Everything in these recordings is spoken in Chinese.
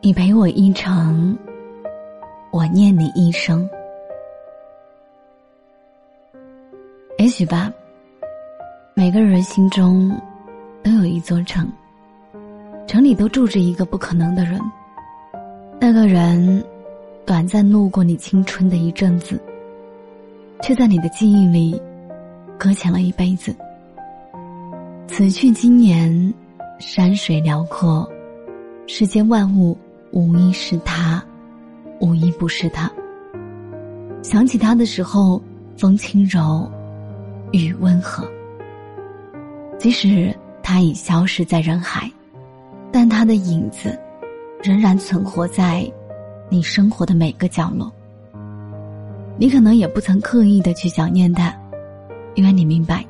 你陪我一程，我念你一生。也许吧，每个人心中都有一座城，城里都住着一个不可能的人。那个人短暂路过你青春的一阵子，却在你的记忆里搁浅了一辈子。此去经年，山水辽阔，世间万物。无一是他，无一不是他。想起他的时候，风轻柔，雨温和。即使他已消失在人海，但他的影子仍然存活在你生活的每个角落。你可能也不曾刻意的去想念他，因为你明白，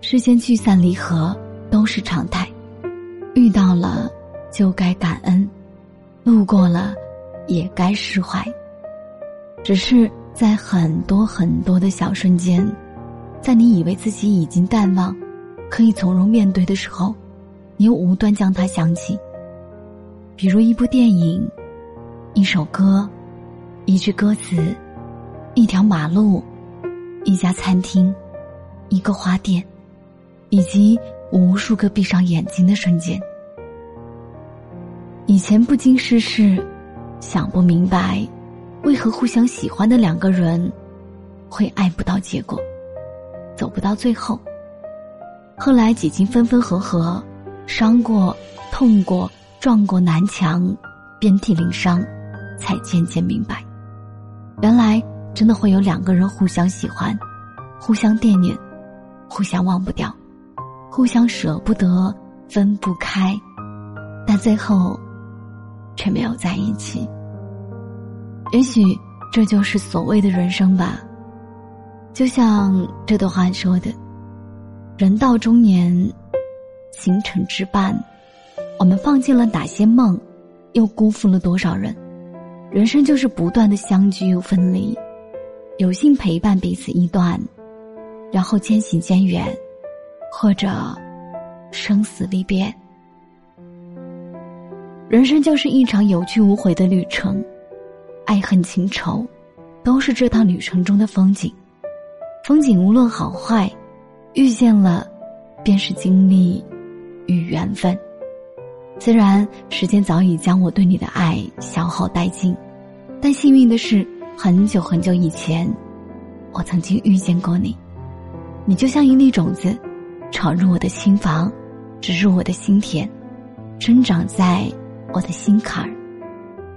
世间聚散离合都是常态，遇到了就该感恩。路过了，也该释怀。只是在很多很多的小瞬间，在你以为自己已经淡忘，可以从容面对的时候，你又无端将它想起。比如一部电影，一首歌，一句歌词，一条马路，一家餐厅，一个花店，以及无数个闭上眼睛的瞬间。以前不经世事，想不明白，为何互相喜欢的两个人，会爱不到结果，走不到最后。后来几经分分合合，伤过、痛过、撞过南墙，遍体鳞伤，才渐渐明白，原来真的会有两个人互相喜欢，互相惦念，互相忘不掉，互相舍不得，分不开，但最后。却没有在一起。也许这就是所谓的人生吧。就像这段话说的：“人到中年，行程之半，我们放弃了哪些梦，又辜负了多少人？人生就是不断的相聚又分离，有幸陪伴彼此一段，然后渐行渐远，或者生死离别。”人生就是一场有去无回的旅程，爱恨情仇，都是这趟旅程中的风景。风景无论好坏，遇见了，便是经历与缘分。虽然时间早已将我对你的爱消耗殆尽，但幸运的是，很久很久以前，我曾经遇见过你。你就像一粒种子，闯入我的心房，植入我的心田，生长在。我的心坎儿，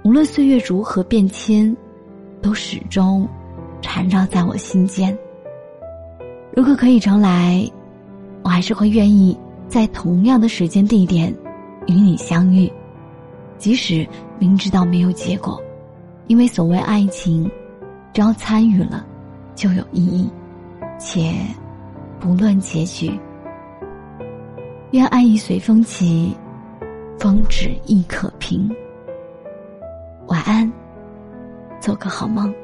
无论岁月如何变迁，都始终缠绕在我心间。如果可以重来，我还是会愿意在同样的时间地点与你相遇，即使明知道没有结果，因为所谓爱情，只要参与了，就有意义，且不论结局。愿爱意随风起。风止亦可平。晚安，做个好梦。